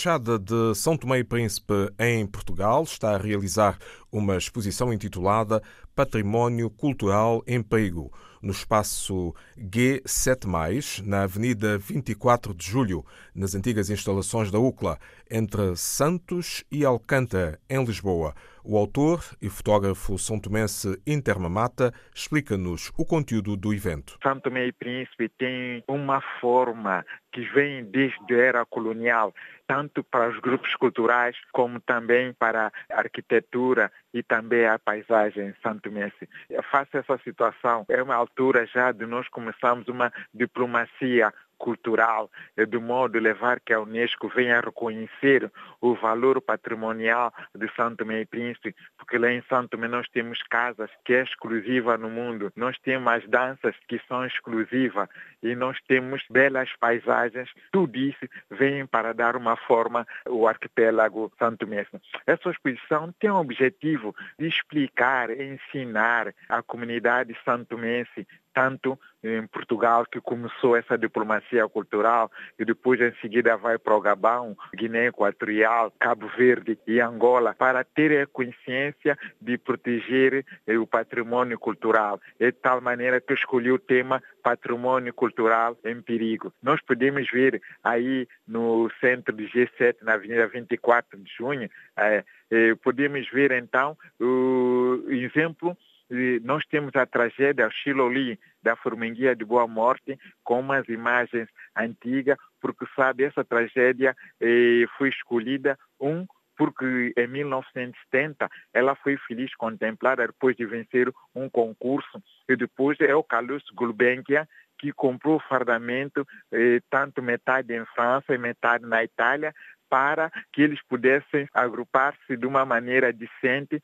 Embaixada de São Tomé e Príncipe em Portugal está a realizar uma exposição intitulada Património Cultural em Perigo, no espaço G7, na Avenida 24 de Julho, nas antigas instalações da UCLA, entre Santos e Alcântara, em Lisboa. O autor e fotógrafo são tomense Intermamata explica-nos o conteúdo do evento. São Tomé e Príncipe tem uma forma que vem desde a era colonial, tanto para os grupos culturais como também para a arquitetura e também a paisagem santomense. Face a essa situação, é uma altura já de nós começarmos uma diplomacia cultural, de modo a levar que a Unesco venha reconhecer o valor patrimonial de Santo Tomé e Príncipe, porque lá em Santo Tomé nós temos casas que é exclusiva no mundo, nós temos as danças que são exclusivas e nós temos belas paisagens, tudo isso vem para dar uma forma ao arquipélago Santo Tomé. Essa exposição tem o objetivo de explicar, ensinar a comunidade santomense tanto em Portugal, que começou essa diplomacia cultural, e depois em seguida vai para o Gabão, Guiné Equatorial, Cabo Verde e Angola, para ter a consciência de proteger eh, o patrimônio cultural. É de tal maneira que escolhi o tema patrimônio cultural em perigo. Nós podemos ver aí no centro de G7, na Avenida 24 de Junho, eh, eh, podemos ver então o exemplo nós temos a tragédia Xiloli da Forminguia de Boa Morte com umas imagens antigas, porque sabe, essa tragédia eh, foi escolhida, um, porque em 1970 ela foi feliz contemplada depois de vencer um concurso. E depois é o Carlos Gulbenkian que comprou o fardamento, eh, tanto metade em França e metade na Itália, para que eles pudessem agrupar-se de uma maneira decente,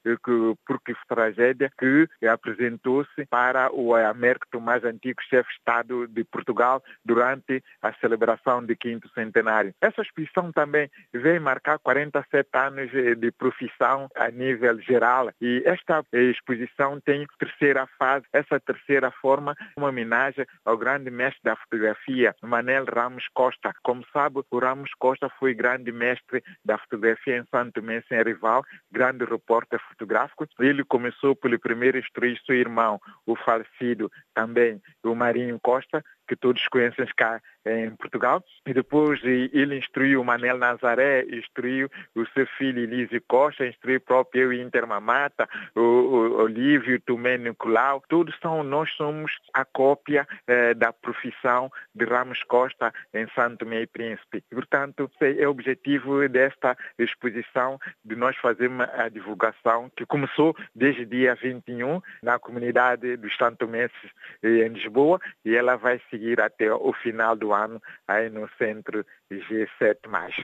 porque tragédia que apresentou-se para o Américo Tomás Antigo, chefe de Estado de Portugal, durante a celebração do quinto centenário. Essa exposição também vem marcar 47 anos de profissão a nível geral e esta exposição tem terceira fase, essa terceira forma, uma homenagem ao grande mestre da fotografia, Manel Ramos Costa. Como sabe, o Ramos Costa foi grande mestre da fotografia em Santo Tomé sem rival, grande repórter fotográfico. Ele começou pelo primeiro instruir seu irmão, o falecido também, o Marinho Costa, que todos conhecem cá em Portugal. E depois ele instruiu Manel Nazaré, instruiu o seu filho Elise Costa, instruiu o próprio eu Intermamata, o, o Olívio Tomé Nicolau. Todos são, nós somos a cópia eh, da profissão de Ramos Costa em Santo Tomé e Príncipe. E, portanto, é o objetivo desta exposição de nós fazermos a divulgação que começou desde dia 21 na comunidade dos Santo Tomenses em Lisboa e ela vai seguir até o final do ano aí no centro G7+.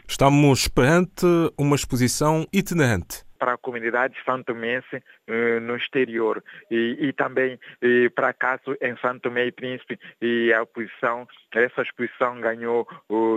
Estamos perante uma exposição itinerante para a comunidade santomense eh, no exterior e, e também e, para caso em Santo Tomé e Príncipe e a posição, essa exposição ganhou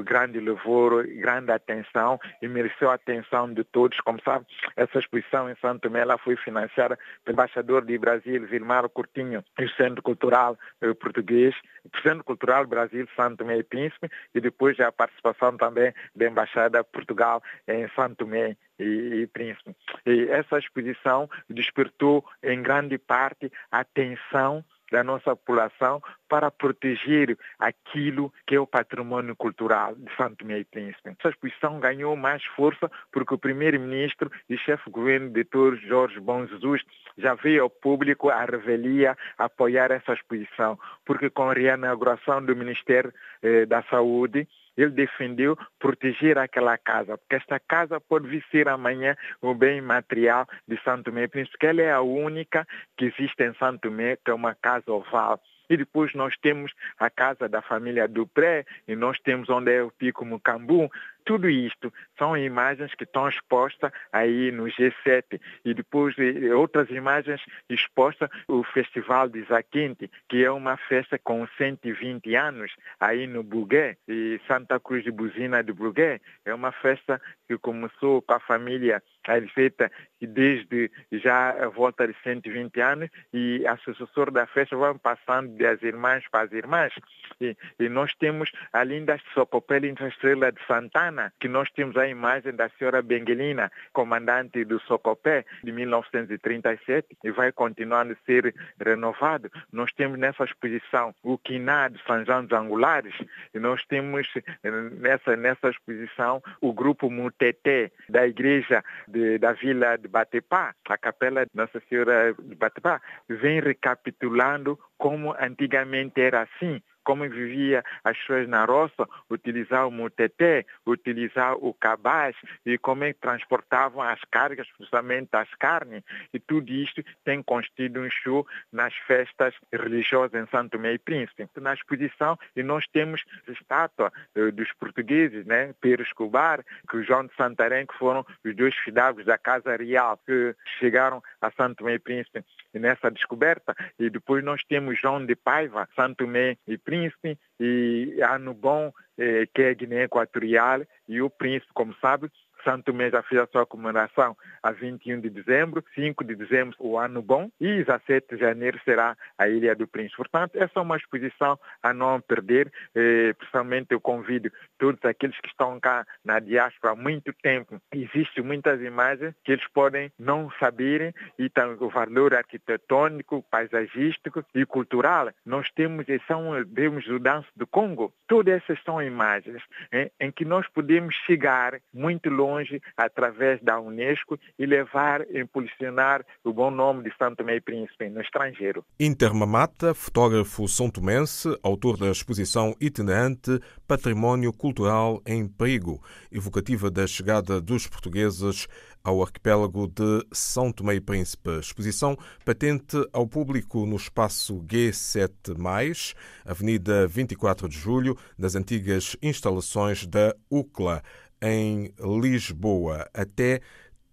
grande louvor, grande atenção e mereceu a atenção de todos. Como sabe, essa exposição em Santo Tomé foi financiada pelo embaixador de Brasil, Vilmar Coutinho, e o Centro Cultural eh, Português, o Centro Cultural Brasil, Santo Tomé e Príncipe e depois a participação também da Embaixada Portugal em Santo Tomé e, e Príncipe. E essa exposição despertou em grande parte a atenção da nossa população para proteger aquilo que é o patrimônio cultural de Santo Tomé e Príncipe. Essa exposição ganhou mais força porque o primeiro-ministro e chefe de governo, doutor Jorge Bom Jesus, já veio ao público a revelia apoiar essa exposição, porque com a reinauguração do Ministério eh, da Saúde, ele defendeu proteger aquela casa, porque esta casa pode vir ser amanhã o bem material de Santo Tomé, porque ela é a única que existe em Santo Tomé, que é uma casa oval. E depois nós temos a casa da família Dupré, e nós temos onde é o Pico Mucambu. Tudo isto são imagens que estão expostas aí no G7. E depois outras imagens expostas o Festival de Zaquinte, que é uma festa com 120 anos aí no Bugué, e Santa Cruz de Buzina de Bugué. É uma festa que começou com a família é feita desde já a volta de 120 anos e a sucessor da festa vai passando das irmãs para as irmãs. E, e nós temos a linda Socopel Estrela de Santana, que nós temos a imagem da senhora Benguelina, comandante do Socopé de 1937 e vai continuando a ser renovado. Nós temos nessa exposição o Quiná de São João dos Angulares e nós temos nessa, nessa exposição o grupo Muteté da igreja de, da vila de Batepá, a capela de Nossa Senhora de Batepá, vem recapitulando como antigamente era assim como vivia as pessoas na roça, utilizar o muteté, utilizar o cabaz e como é transportavam as cargas, principalmente as carnes. E tudo isto tem constituído um show nas festas religiosas em Santo e Príncipe. Na exposição, e nós temos a estátua eh, dos portugueses, né? Pedro Escobar, que João de Santarém, que foram os dois fidalgos da Casa Real, que chegaram a Santo e Príncipe nessa descoberta. E depois nós temos João de Paiva, Santo Tomé e Príncipe, e ano bom eh, que é Guiné Equatorial e o príncipe, como sabe, Santo Tomé já fez a sua comemoração a 21 de dezembro, 5 de dezembro o ano bom e 17 de janeiro será a Ilha do Príncipe. Portanto, essa é uma exposição a não perder. Eh, principalmente eu convido todos aqueles que estão cá na diáspora há muito tempo. Existem muitas imagens que eles podem não saberem e também o valor arquitetônico, paisagístico e cultural. Nós temos, são, temos o Danço do Congo. Todas essas são imagens em, em que nós podemos chegar muito longe longe através da Unesco e levar, impulsionar o bom nome de Santo Tomé e Príncipe no estrangeiro. Inter Mamata, fotógrafo são tomense, autor da exposição itinerante Património Cultural em Perigo, evocativa da chegada dos portugueses ao arquipélago de São Tomé e Príncipe. Exposição patente ao público no espaço G7+, Avenida 24 de Julho, nas antigas instalações da UCLA em Lisboa até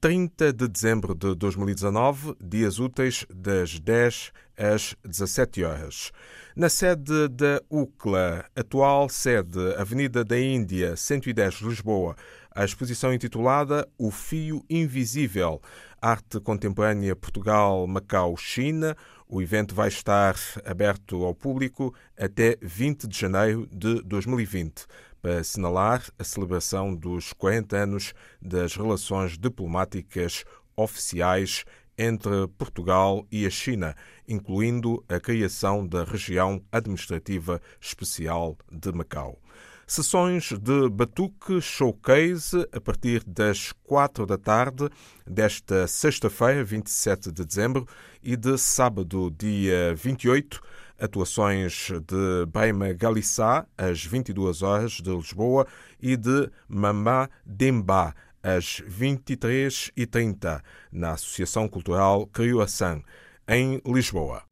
30 de dezembro de 2019, dias úteis das 10 às 17 horas. Na sede da UCLA, atual sede Avenida da Índia, 110 Lisboa, a exposição intitulada O Fio Invisível, Arte Contemporânea Portugal, Macau, China. O evento vai estar aberto ao público até 20 de janeiro de 2020 para assinalar a celebração dos 40 anos das relações diplomáticas oficiais entre Portugal e a China, incluindo a criação da região administrativa especial de Macau. Sessões de batuque showcase a partir das quatro da tarde desta sexta-feira, 27 de dezembro, e de sábado, dia 28, atuações de Baima Galissá, às 22 horas de Lisboa, e de Mamá Demba, às 23h30, na Associação Cultural Criouaçã, em Lisboa.